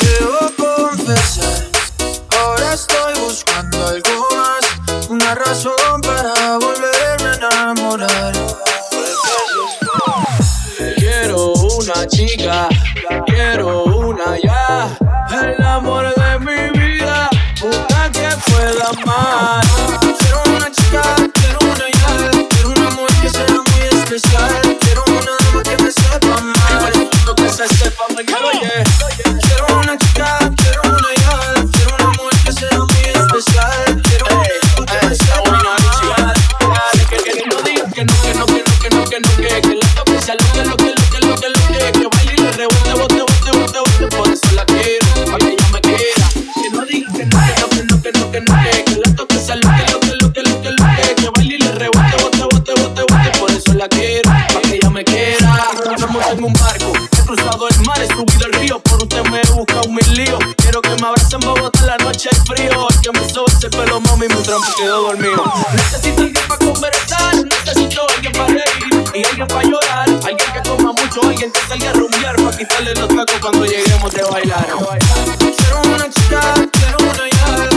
Debo confesar, ahora estoy buscando algo más, una razón para volverme a enamorar. Quiero una chica. se on. mañana, yeah. he subido el río, por usted me he buscado mil líos. Quiero que me abracen Bogotá en la noche el frío. El que me sobe el pelo, mami, mi trampa quedó dormido. Necesito alguien para conversar, necesito alguien para reír y alguien para llorar. Alguien que coma mucho, alguien que salga a rumbear para quitarle los tacos cuando lleguemos de bailar. Quiero una chica, quiero una yara.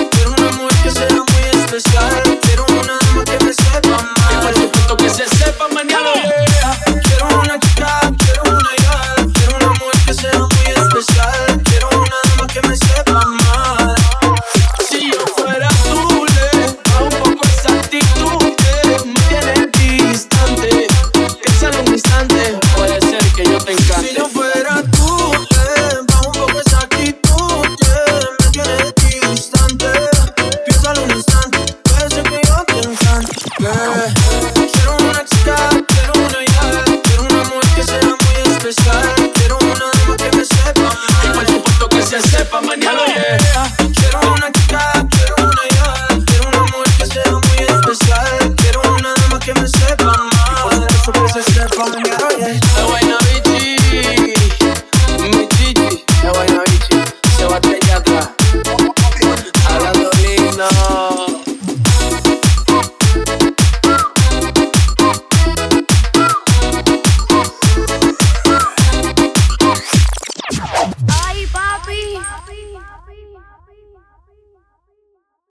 So push step on your yeah.